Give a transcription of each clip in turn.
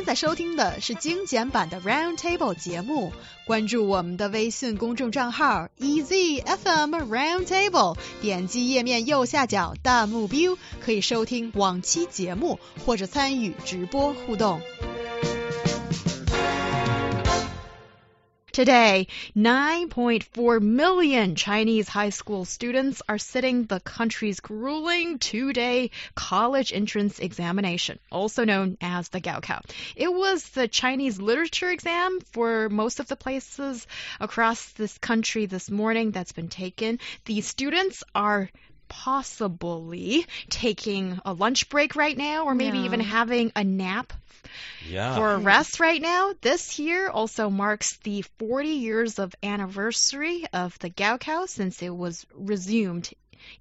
现在收听的是精简版的 Round Table 节目，关注我们的微信公众账号 EZFM Round Table，点击页面右下角弹幕 view，可以收听往期节目或者参与直播互动。Today, 9.4 million Chinese high school students are sitting the country's grueling two-day college entrance examination, also known as the Gaokao. It was the Chinese literature exam for most of the places across this country this morning that's been taken. The students are possibly taking a lunch break right now or maybe Yeah. even having a nap Yeah. for a rest right now. This year also marks the 40 years of anniversary of the Gaokao since it was resumed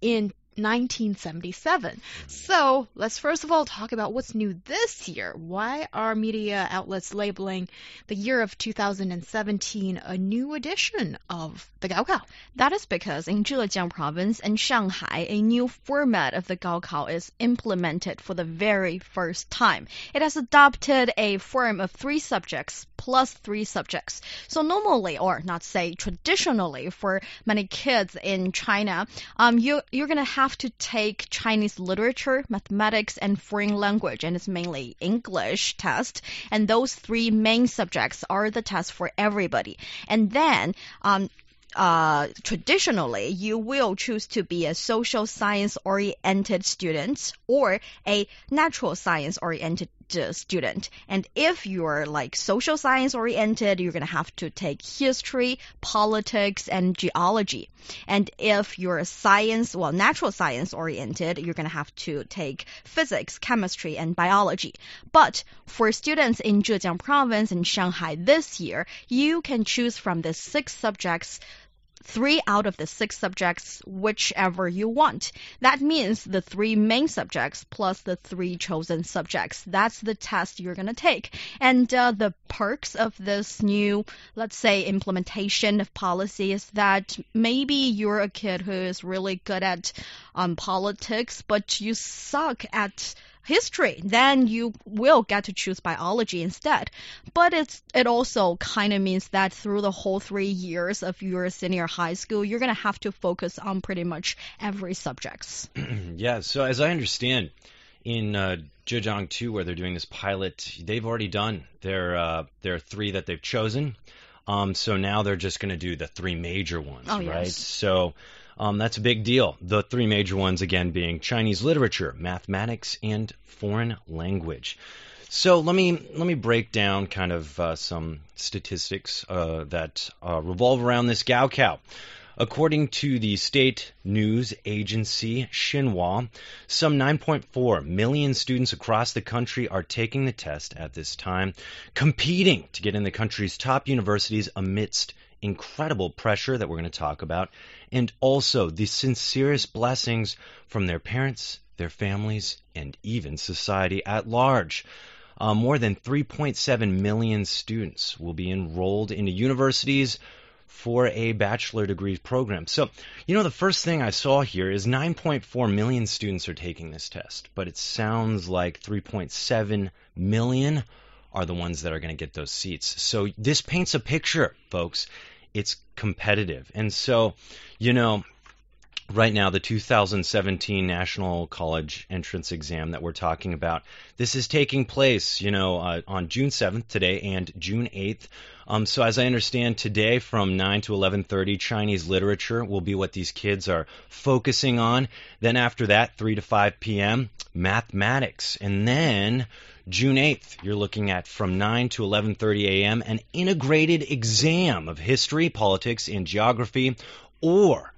in 1977. So let's first of all talk about what's new this year. Why are media outlets labeling the year of 2017 a new edition of the Gaokao? That is because in Zhejiang province and Shanghai, a new format of the Gaokao is implemented for the very first time. It has adopted a form of three subjects plus three subjects. So normally, or not say traditionally, for many kids in China, um, you you're gonna have to take Chinese literature, mathematics, and foreign language, and it's mainly English test. And those three main subjects are the test for everybody. And then um, uh, traditionally, you will choose to be a social science oriented student or a natural science oriented student. And if you're like social science oriented, you're going to have to take history, politics, and geology. And if you're science, well, natural science oriented, you're going to have to take physics, chemistry, and biology. But for students in Zhejiang province and Shanghai this year, you can choose from the six subjects three out of the six subjects, whichever you want. That means the three main subjects plus the three chosen subjects. That's the test you're going to take. And uh, the perks of this new, let's say, implementation of policy is that maybe you're a kid who is really good at um, politics, but you suck at history, then you will get to choose biology instead. But it's it also kind of means that through the whole three years of your senior high school, you're gonna have to focus on pretty much every subjects. yeah. So as I understand, in uh, Zhejiang 2, where they're doing this pilot, they've already done their uh, their three that they've chosen. Um, so now they're just going to do the three major ones, Oh, right? yes. So um, that's a big deal. The three major ones again being Chinese literature, mathematics, and foreign language. So let me let me break down kind of uh, some statistics uh, that uh, revolve around this Gaokao. According to the state news agency Xinhua, some 9.4 million students across the country are taking the test at this time, competing to get in the country's top universities amidst incredible pressure that we're going to talk about, and also the sincerest blessings from their parents, their families, and even society at large. Uh, more than 3.7 million students will be enrolled into universities for a bachelor degree program. So, you know, the first thing I saw here is 9.4 million students are taking this test, but it sounds like 3.7 million are the ones that are going to get those seats. So, this paints a picture, folks. It's competitive. And so, you know, right now the 2017 National College Entrance Exam that we're talking about. This is taking place, you know, uh, on June 7th today and June 8th. Um, so as I understand today from 9 to 11:30 Chinese literature will be what these kids are focusing on. Then after that 3 to 5 p.m. mathematics. And then June 8th, you're looking at from 9 to 11:30 a.m. an integrated exam of history, politics, and geography or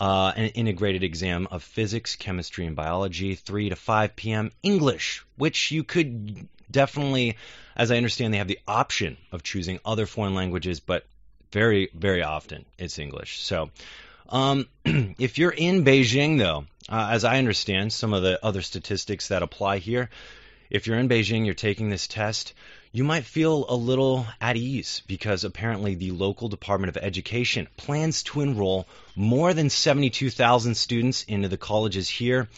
uh, an integrated exam of physics, chemistry, and biology, 3 to 5 p.m. English, which you could definitely, as I understand, they have the option of choosing other foreign languages, but very, very often it's English. So, um, if you're in Beijing, though, uh, as I understand some of the other statistics that apply here, if you're in Beijing, you're taking this test, you might feel a little at ease because apparently the local Department of Education plans to enroll more than 72,000 students into the colleges here.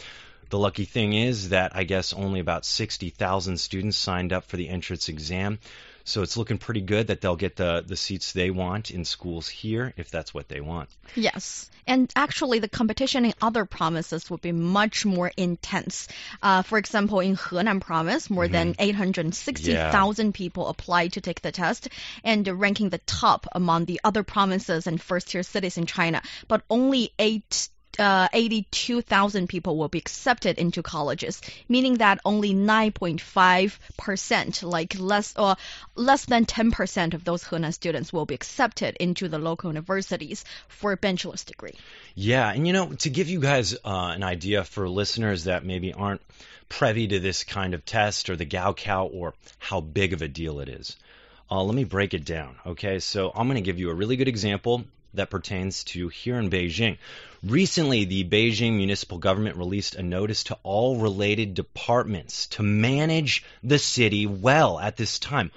The lucky thing is that I guess only about 60,000 students signed up for the entrance exam. So it's looking pretty good that they'll get the, the seats they want in schools here if that's what they want. Yes. And actually, the competition in other provinces would be much more intense. Uh, for example, in Henan province, more than 860,000 people applied to take the test, and ranking the top among the other provinces and first tier cities in China. But only eight uh, 82,000 people will be accepted into colleges, meaning that only 9.5%, like less or less than 10% of those Henan students will be accepted into the local universities for a bachelor's degree. Yeah, and you know, to give you guys uh, an idea for listeners that maybe aren't privy to this kind of test or the Gaokao or how big of a deal it is. Uh, let me break it down. Okay, so I'm going to give you a really good example that pertains to here in Beijing. Recently, the Beijing municipal government released a notice to all related departments to manage the city well at this time.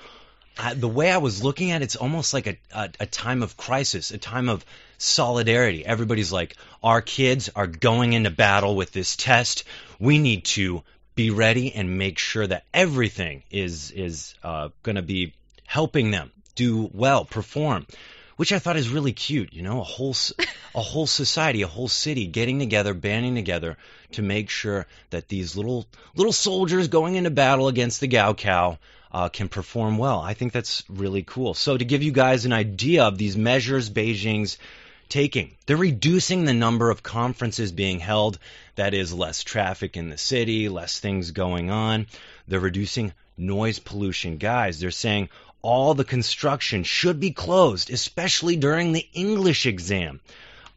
Uh, the way I was looking at it, it's almost like a, a, a time of crisis, a time of solidarity. Everybody's like, our kids are going into battle with this test. We need to be ready and make sure that everything is is uh, going to be helping them do well, perform which I thought is really cute. You know, a whole a whole society, a whole city getting together, banding together to make sure that these little little soldiers going into battle against the Gaokao uh, can perform well. I think that's really cool. So to give you guys an idea of these measures Beijing's taking, they're reducing the number of conferences being held. That is less traffic in the city, less things going on. They're reducing noise pollution. Guys, they're saying all the construction should be closed, especially during the English exam.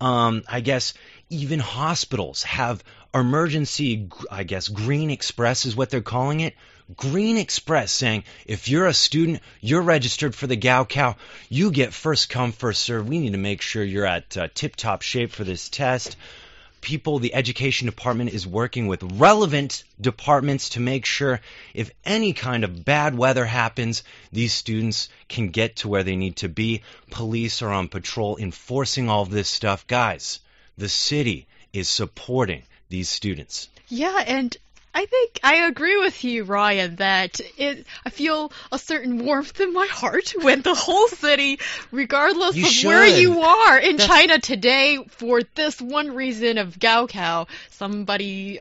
Um, I guess even hospitals have emergency, I guess, Green Express is what they're calling it. Green Express saying if you're a student, you're registered for the Gaokao, you get first come, first serve. We need to make sure you're at uh, tip top shape for this test people, the education department is working with relevant departments to make sure if any kind of bad weather happens, these students can get to where they need to be. Police are on patrol enforcing all this stuff. Guys, the city is supporting these students. Yeah, and I think I agree with you, Ryan, that it, I feel a certain warmth in my heart when the whole city, regardless You of should. where you are in That's- China today, for this one reason of Gaokao, somebody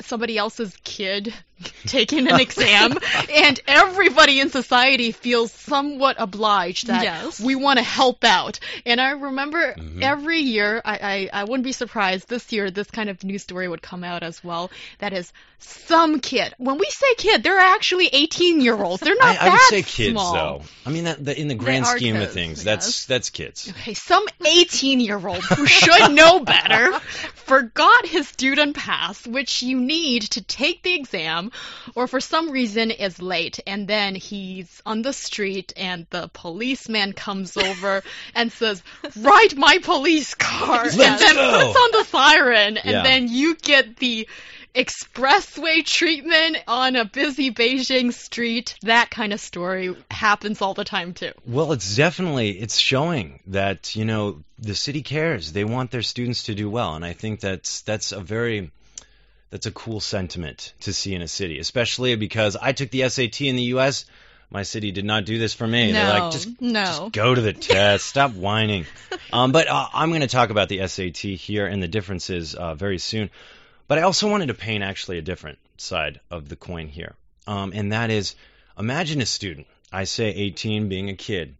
somebody else's kid taking an exam and everybody in society feels somewhat obliged that Yes. we want to help out and i remember Mhm. every year I, I i wouldn't be surprised this year this kind of news story would come out as well that is some kid when we say kid they're actually 18 year olds they're not I, I would say kids, small. though. I mean, that, the, in the grand scheme of things, yes. that's that's kids. Okay, some 18 year old who should know better forgot his student pass, which you need to take the exam, or for some reason is late, and then he's on the street and the policeman comes over and says, Write my police car," and Let's then go." puts on the siren, and Yeah. then you get the expressway treatment on a busy Beijing street. That kind of story happens all the time too. Well, it's definitely it's showing that you know the city cares. They want their students to do well, and I think that's that's a very that's a cool sentiment to see in a city, especially because I took the SAT in the U.S. My city did not do this for me. They're No, like, just, no. just go to the test. Stop whining. Um, but uh, I'm going to talk about the SAT here and the differences uh, very soon. But I also wanted to paint actually a different side of the coin here, um, and that is, imagine a student. I say 18, being a kid,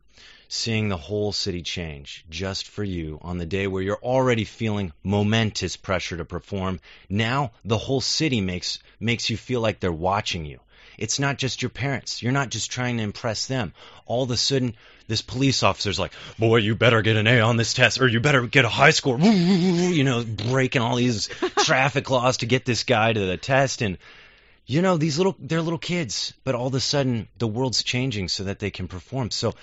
seeing the whole city change just for you on the day where you're already feeling momentous pressure to perform. Now the whole city makes makes you feel like they're watching you. It's not just your parents. You're not just trying to impress them. All of a sudden, this police officer's like, "Boy, you better get an A on this test, or you better get a high score." You know, breaking all these traffic laws to get this guy to the test, and you know, these little they're little kids, but all of a sudden the world's changing so that they can perform. So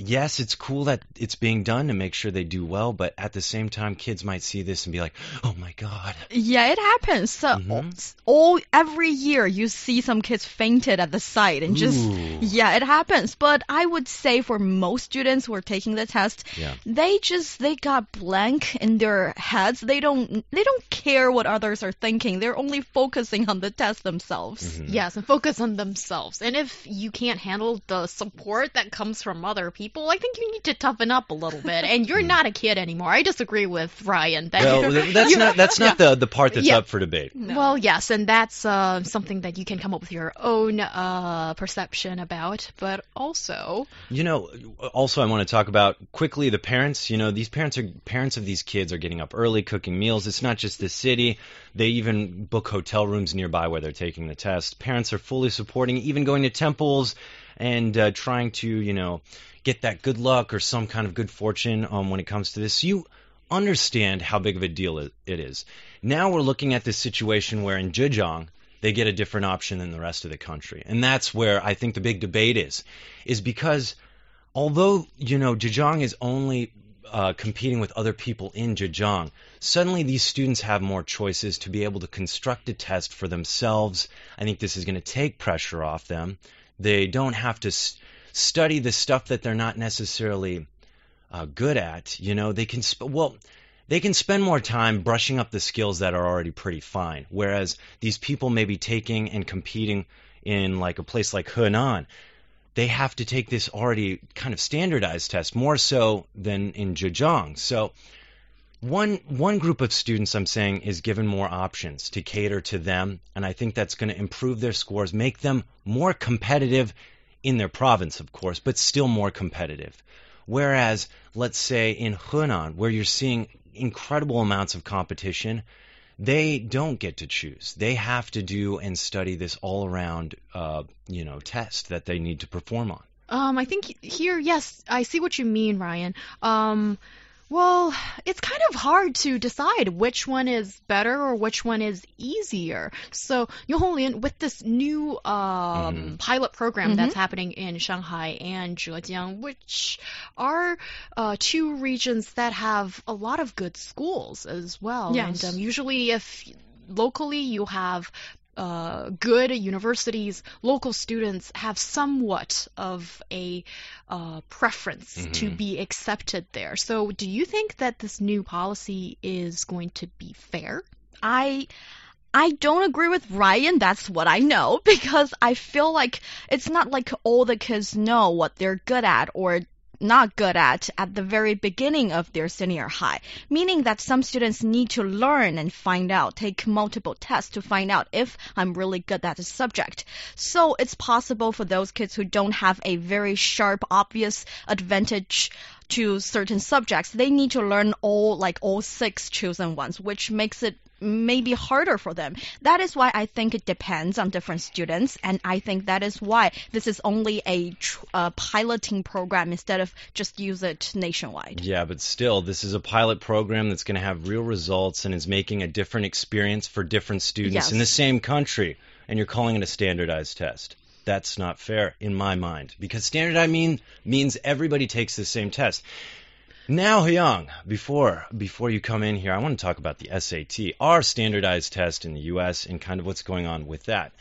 yes, it's cool that it's being done to make sure they do well, but at the same time, kids might see this and be like, "Oh my god." Yeah, it happens. So Mhm. all every year you see some kids fainted at the site and just Ooh. yeah, it happens. But I would say for most students who are taking the test, Yeah. they just they got blank in their heads. They don't they don't care what others are thinking. They're only focusing on the test themselves. Mhm. Yes, and focus on themselves. And if you can't handle the support that comes from other people, I think you need to toughen up a little bit. And you're not a kid anymore. I disagree with Ryan. That Well, that's not that's not the the part that's Yeah. up for debate. Well, yes, and that's uh, something that you can come up with your own uh, perception about. But also, You know, also I want to talk about quickly the parents. You know, these parents are parents of these kids are getting up early, cooking meals. It's not just the city; they even book hotel rooms nearby where they're taking the test. Parents are fully supporting, even going to temples and uh, trying to, you know, get that good luck or some kind of good fortune um, when it comes to this. You understand how big of a deal it is. Now we're looking at this situation where in Zhejiang they get a different option than the rest of the country, and that's where I think the big debate is, is because although you know Zhejiang is only uh, competing with other people in Zhejiang, suddenly these students have more choices to be able to construct a test for themselves. I think this is going to take pressure off them. They don't have to study the stuff that they're not necessarily uh, good at. You know, they can well. They can spend more time brushing up the skills that are already pretty fine, whereas these people may be taking and competing in like a place like Hunan, they have to take this already kind of standardized test more so than in Zhejiang. So one one group of students I'm saying is given more options to cater to them, and I think that's going to improve their scores, make them more competitive in their province, of course, but still more competitive. Whereas, let's say in Hunan, where you're seeing incredible amounts of competition, they don't get to choose. They have to do and study this all around, uh, you know, test that they need to perform on. um, I think here, yes, I see what you mean, Ryan. Um, well, it's kind of hard to decide which one is better or which one is easier. So, Yohonglin, with this new um, Mhm. pilot program that's Mhm. happening in Shanghai and Zhejiang, which are uh, two regions that have a lot of good schools as well. Yes. And um, usually, if locally you have uh, good universities, local students have somewhat of a uh, preference to Mhm. be accepted there. So, do you think that this new policy is going to be fair? I I don't agree with Ryan. That's what I know because I feel like it's not like all the kids know what they're good at or not good at at the very beginning of their senior high, meaning that some students need to learn and find out, take multiple tests to find out if I'm really good at a subject. So it's possible for those kids who don't have a very sharp, obvious advantage to certain subjects, they need to learn all, like all six chosen ones, which makes it maybe harder for them. That is why I think it depends on different students, and I think that is why this is only a tr- uh, piloting program instead of just use it nationwide. Yeah, but still, this is a pilot program that's going to have real results and is making a different experience for different students Yes. in the same country, and you're calling it a standardized test. That's not fair in my mind because standardized mean means everybody takes the same test. Now, Hyung, before before you come in here, I want to talk about the SAT, our standardized test in the U.S. and kind of what's going on with that.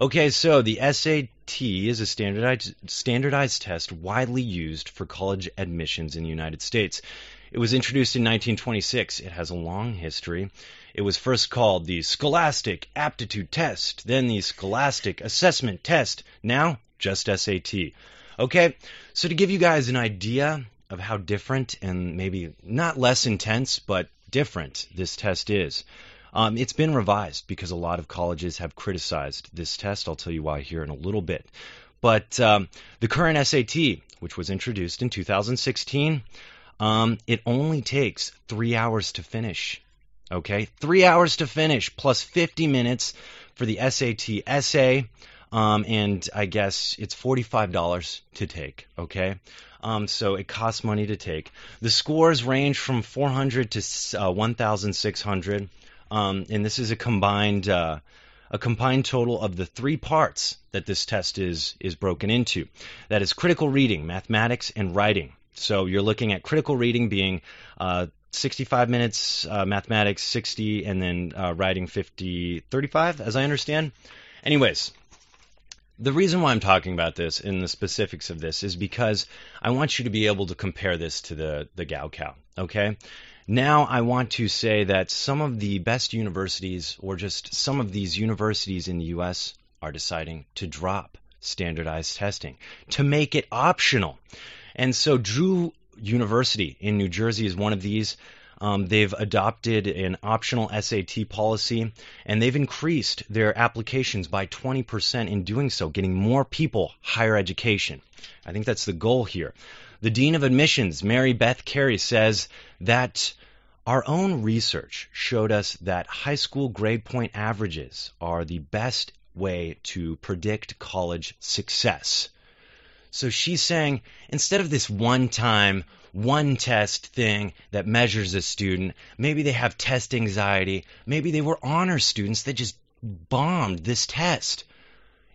Okay, so the SAT is a standardized standardized test widely used for college admissions in the United States. It was introduced in 1926. It has a long history. It was first called the Scholastic Aptitude Test, then the Scholastic Assessment Test, now just SAT. Okay, so to give you guys an idea of how different and maybe not less intense, but different this test is, um, it's been revised because a lot of colleges have criticized this test. I'll tell you why here in a little bit. But um, the current SAT, which was introduced in 2016, um, it only takes three hours to finish. Okay, three hours to finish, plus 50 minutes for the SAT essay, um, and I guess it's $45 to take. Okay, um, so it costs money to take. The scores range from 400 to uh, 1,600, um, and this is a combined. Uh, a combined total of the three parts that this test is is broken into. That is critical reading, mathematics, and writing. So you're looking at critical reading being uh, 65 minutes, uh, mathematics 60, and then uh, writing 50, 35, as I understand. Anyways, the reason why I'm talking about this in the specifics of this is because I want you to be able to compare this to the the Gaokao. Okay. Now I want to say that some of the best universities, or just some of these universities in the U.S., are deciding to drop standardized testing to make it optional. And so Drew University in New Jersey is one of these. Um, they've adopted an optional SAT policy and they've increased their applications by 20% in doing so, getting more people higher education. I think that's the goal here. The Dean of Admissions, Mary Beth Carey, says that our own research showed us that high school grade point averages are the best way to predict college success. So she's saying instead of this one time, one test thing that measures a student, maybe they have test anxiety, maybe they were honor students that just bombed this test.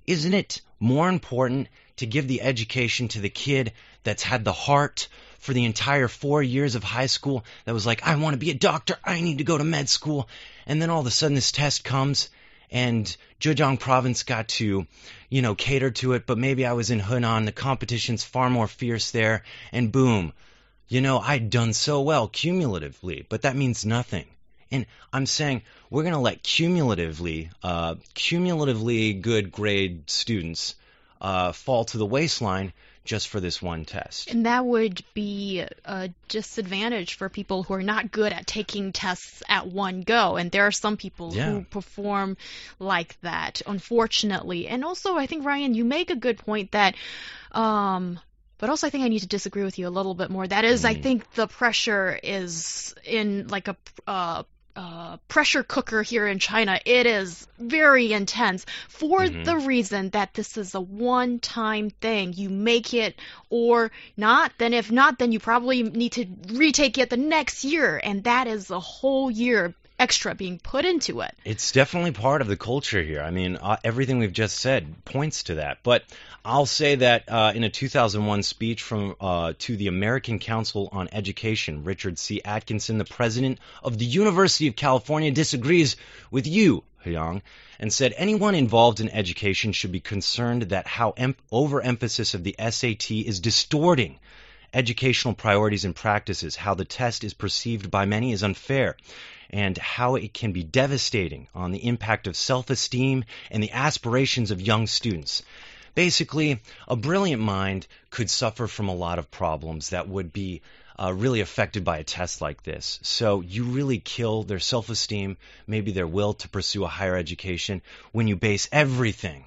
Isn't it more important to give the education to the kid that's had the heart for the entire four years of high school that was like, I want to be a doctor, I need to go to med school, and then all of a sudden this test comes and Zhejiang province got to, you know, cater to it, but maybe I was in Hunan, the competition's far more fierce there, and boom, you know, I'd done so well cumulatively, but that means nothing. And I'm saying we're going to let cumulatively, uh, cumulatively good grade students uh, fall to the waistline just for this one test. And that would be a disadvantage for people who are not good at taking tests at one go. And there are some people Yeah. who perform like that, unfortunately. And also, I think, Ryan, you make a good point that. Um, but also, I think I need to disagree with you a little bit more. That is, I Mm. think the pressure is in like a uh, uh, pressure cooker here in China. It is very intense for Mhm. the reason that this is a one time thing. You make it or not, then if not, then you probably need to retake it the next year. And that is a whole year extra being put into it. It's definitely part of the culture here. I mean, uh, everything we've just said points to that. But I'll say that uh, in a 2001 speech from uh, to the American Council on Education, Richard C. Atkinson, the president of the University of California, disagrees with you, Hyang, and said anyone involved in education should be concerned that how em- overemphasis of the SAT is distorting educational priorities and practices, how the test is perceived by many is unfair, and how it can be devastating on the impact of self esteem and the aspirations of young students. Basically, a brilliant mind could suffer from a lot of problems that would be uh, really affected by a test like this. So you really kill their self esteem, maybe their will to pursue a higher education, when you base everything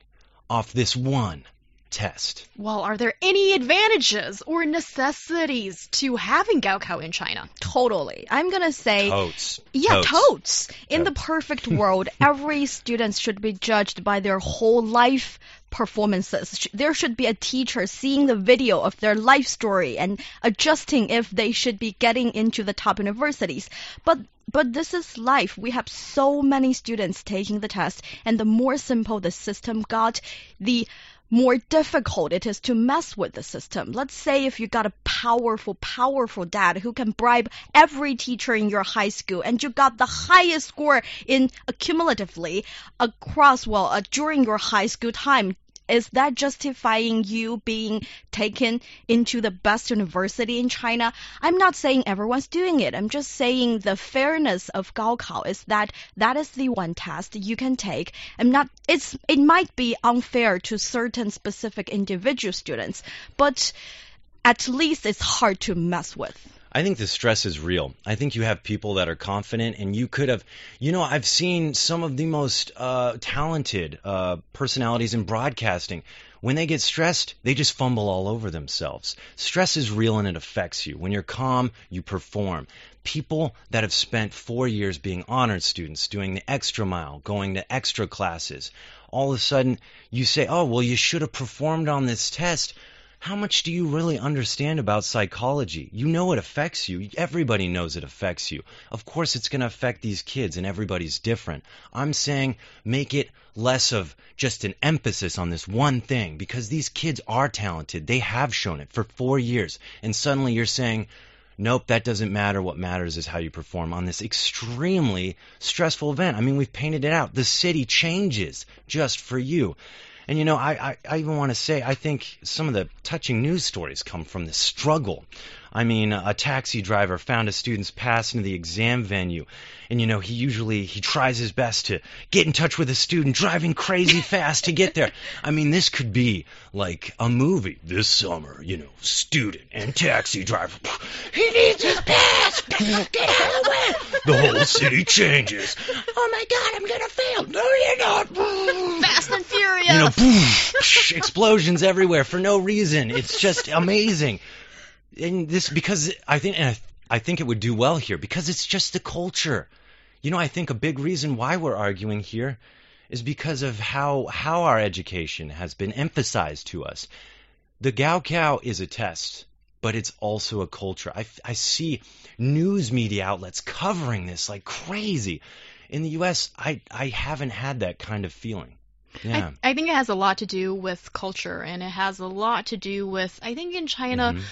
off this one test. Well, are there any advantages or necessities to having Gaokao in China? Totally. I'm gonna say Totes. Yeah, Totes. totes. In the perfect world, every student should be judged by their whole life performances. There should be a teacher seeing the video of their life story and adjusting if they should be getting into the top universities. But but this is life. We have so many students taking the test, and the more simple the system got, the more difficult it is to mess with the system. Let's say if you got a powerful, powerful dad who can bribe every teacher in your high school and you got the highest score in accumulatively across, well, uh, during your high school time. Is that justifying you being taken into the best university in China? I'm not saying everyone's doing it. I'm just saying the fairness of Gaokao is that that is the one test you can take. I'm not. It's it might be unfair to certain specific individual students, but at least it's hard to mess with. I think the stress is real. I think you have people that are confident, and you could have, you know, I've seen some of the most uh, talented uh, personalities in broadcasting. When they get stressed, they just fumble all over themselves. Stress is real and it affects you. When you're calm, you perform. People that have spent four years being honored students, doing the extra mile, going to extra classes, all of a sudden you say, oh, well, you should have performed on this test how much do you really understand about psychology? You know it affects you. Everybody knows it affects you. Of course, it's going to affect these kids, and everybody's different. I'm saying make it less of just an emphasis on this one thing because these kids are talented. They have shown it for four years, and suddenly you're saying, Nope, that doesn't matter. What matters is how you perform on this extremely stressful event. I mean, we've painted it out. The city changes just for you. And you know, I, I, I even want to say, I think some of the touching news stories come from this struggle. I mean, a taxi driver found a student's pass into the exam venue, and you know, he usually he tries his best to get in touch with a student driving crazy fast to get there. I mean, this could be like a movie this summer. You know, student and taxi driver. He needs his pass. Get out of the way. The whole city changes. Oh my God, I'm gonna fail. No, you're not. Fast and Furious. You know, boom, explosions everywhere for no reason. It's just amazing. And this because I think and I, I think it would do well here because it's just the culture. You know, I think a big reason why we're arguing here is because of how how our education has been emphasized to us. The Gaokao is a test, but it's also a culture. I, I see news media outlets covering this like crazy. In the U.S., I I haven't had that kind of feeling. Yeah. I, I, think it has a lot to do with culture, and it has a lot to do with, I think in China, mm-hmm.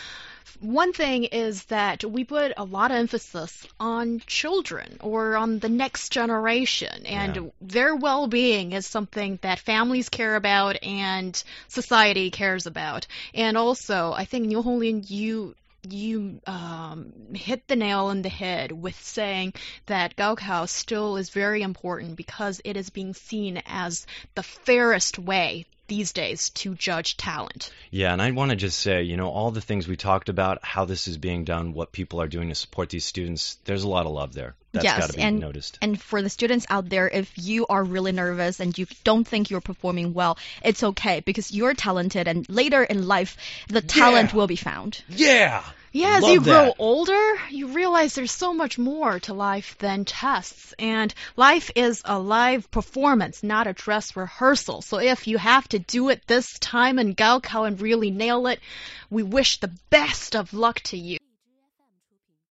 One thing is that we put a lot of emphasis on children or on the next generation, and yeah. their well being is something that families care about and society cares about. And also, I think Honglin, you you um, hit the nail on the head with saying that Gaokao still is very important because it is being seen as the fairest way these days to judge talent. Yeah, and I want to just say, you know, all the things we talked about, how this is being done, what people are doing to support these students, there's a lot of love there. That's yes, got to be and, noticed. And for the students out there, if you are really nervous and you don't think you're performing well, it's okay because you're talented and later in life, the talent yeah. will be found. Yeah. Yeah, as Love you grow that. older, you realize there's so much more to life than tests. And life is a live performance, not a dress rehearsal. So if you have to do it this time in Gaokao and really nail it, we wish the best of luck to you.